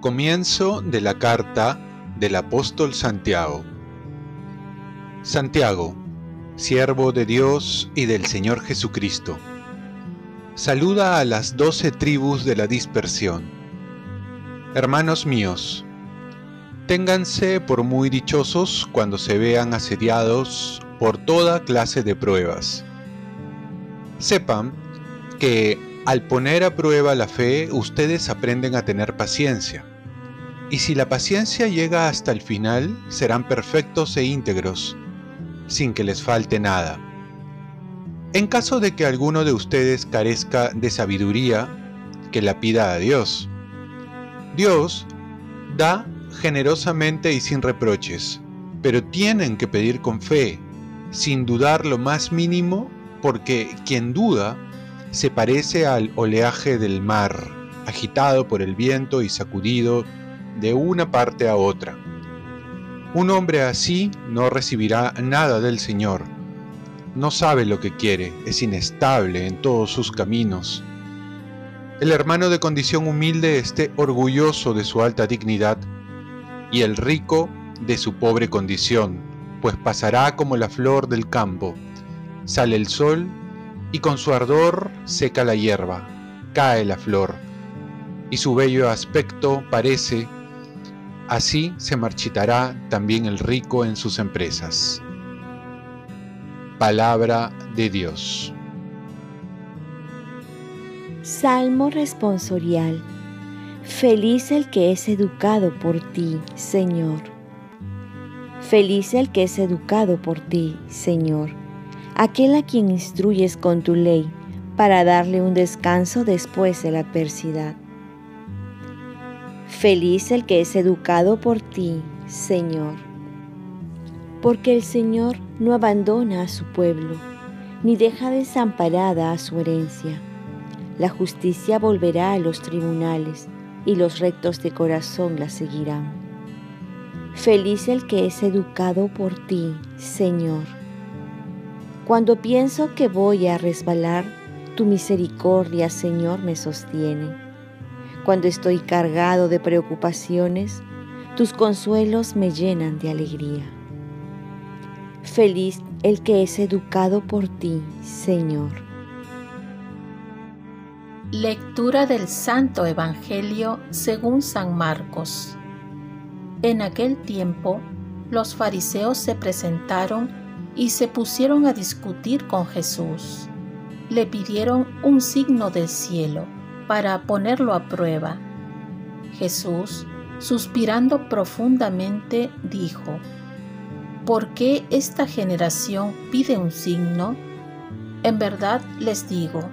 Comienzo de la carta del apóstol Santiago. Santiago, siervo de Dios y del Señor Jesucristo. Saluda a las doce tribus de la dispersión. Hermanos míos, ténganse por muy dichosos cuando se vean asediados por toda clase de pruebas. Sepan que al poner a prueba la fe, ustedes aprenden a tener paciencia y si la paciencia llega hasta el final, serán perfectos e íntegros, sin que les falte nada. En caso de que alguno de ustedes carezca de sabiduría, que la pida a Dios. Dios da generosamente y sin reproches, pero tienen que pedir con fe, sin dudar lo más mínimo, porque quien duda se parece al oleaje del mar, agitado por el viento y sacudido de una parte a otra. Un hombre así no recibirá nada del Señor. No sabe lo que quiere, es inestable en todos sus caminos. El hermano de condición humilde esté orgulloso de su alta dignidad y el rico de su pobre condición, pues pasará como la flor del campo. Sale el sol y con su ardor seca la hierba, cae la flor, y su bello aspecto parece Así se marchitará también el rico en sus empresas. Palabra de Dios. Salmo responsorial. Feliz el que es educado por ti, Señor. Feliz el que es educado por ti, Señor, aquel a quien instruyes con tu ley para darle un descanso después de la adversidad. Feliz el que es educado por ti, Señor. Porque el Señor no abandona a su pueblo, ni deja desamparada a su herencia. La justicia volverá a los tribunales, y los rectos de corazón la seguirán. Feliz el que es educado por ti, Señor. Cuando pienso que voy a resbalar, tu misericordia, Señor, me sostiene cuando estoy cargado de preocupaciones, tus consuelos me llenan de alegría. Feliz el que es educado por ti, Señor. Lectura del Santo Evangelio según San Marcos. En aquel tiempo, los fariseos se presentaron y se pusieron a discutir con Jesús. Le pidieron un signo del cielo para ponerlo a prueba. Jesús, suspirando profundamente, dijo, ¿Por qué esta generación pide un signo? En verdad les digo,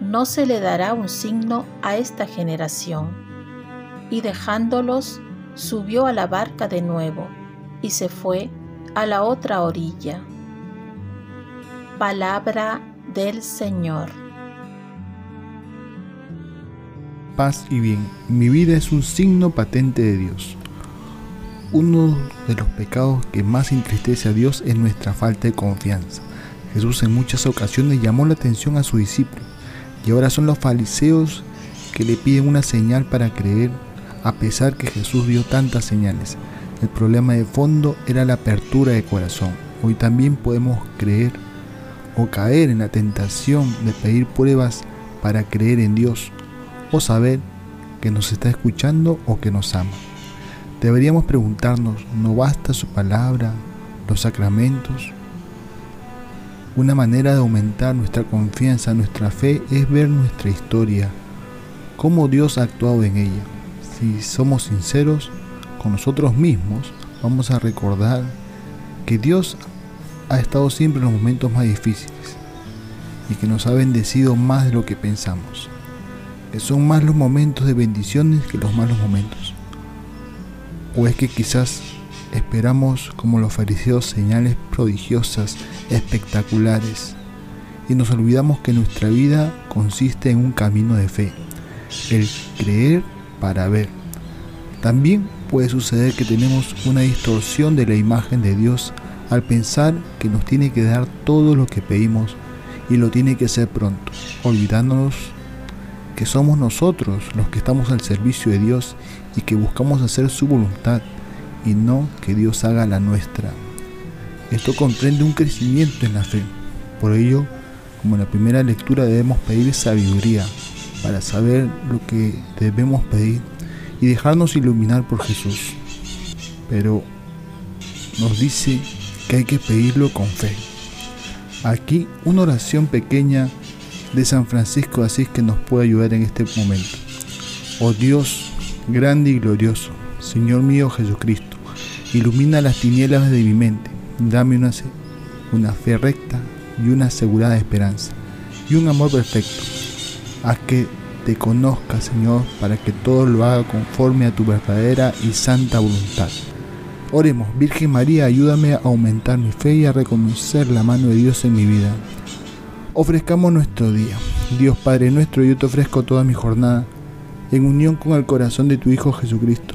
no se le dará un signo a esta generación. Y dejándolos, subió a la barca de nuevo y se fue a la otra orilla. Palabra del Señor. paz y bien. Mi vida es un signo patente de Dios. Uno de los pecados que más entristece a Dios es nuestra falta de confianza. Jesús en muchas ocasiones llamó la atención a sus discípulos y ahora son los fariseos que le piden una señal para creer a pesar que Jesús dio tantas señales. El problema de fondo era la apertura de corazón. Hoy también podemos creer o caer en la tentación de pedir pruebas para creer en Dios o saber que nos está escuchando o que nos ama. Deberíamos preguntarnos, ¿no basta su palabra, los sacramentos? Una manera de aumentar nuestra confianza, nuestra fe, es ver nuestra historia, cómo Dios ha actuado en ella. Si somos sinceros con nosotros mismos, vamos a recordar que Dios ha estado siempre en los momentos más difíciles y que nos ha bendecido más de lo que pensamos que son más los momentos de bendiciones que los malos momentos. O es que quizás esperamos como los fariseos señales prodigiosas, espectaculares, y nos olvidamos que nuestra vida consiste en un camino de fe, el creer para ver. También puede suceder que tenemos una distorsión de la imagen de Dios al pensar que nos tiene que dar todo lo que pedimos y lo tiene que hacer pronto, olvidándonos que somos nosotros los que estamos al servicio de Dios y que buscamos hacer su voluntad y no que Dios haga la nuestra. Esto comprende un crecimiento en la fe. Por ello, como en la primera lectura debemos pedir sabiduría para saber lo que debemos pedir y dejarnos iluminar por Jesús. Pero nos dice que hay que pedirlo con fe. Aquí una oración pequeña de San Francisco de Asís que nos puede ayudar en este momento. Oh Dios, grande y glorioso, Señor mío Jesucristo, ilumina las tinieblas de mi mente, dame una, una fe recta y una asegurada esperanza y un amor perfecto. Haz que te conozca, Señor, para que todo lo haga conforme a tu verdadera y santa voluntad. Oremos, Virgen María, ayúdame a aumentar mi fe y a reconocer la mano de Dios en mi vida. Ofrezcamos nuestro día. Dios Padre nuestro, yo te ofrezco toda mi jornada en unión con el corazón de tu Hijo Jesucristo,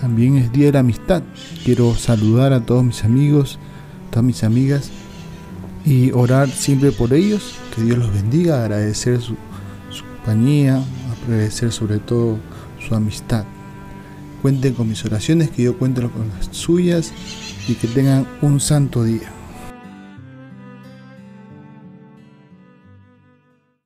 también es Día de la Amistad. Quiero saludar a todos mis amigos, todas mis amigas y orar siempre por ellos. Que Dios los bendiga, agradecer su, su compañía, agradecer sobre todo su amistad. Cuenten con mis oraciones, que yo cuente con las suyas y que tengan un santo día.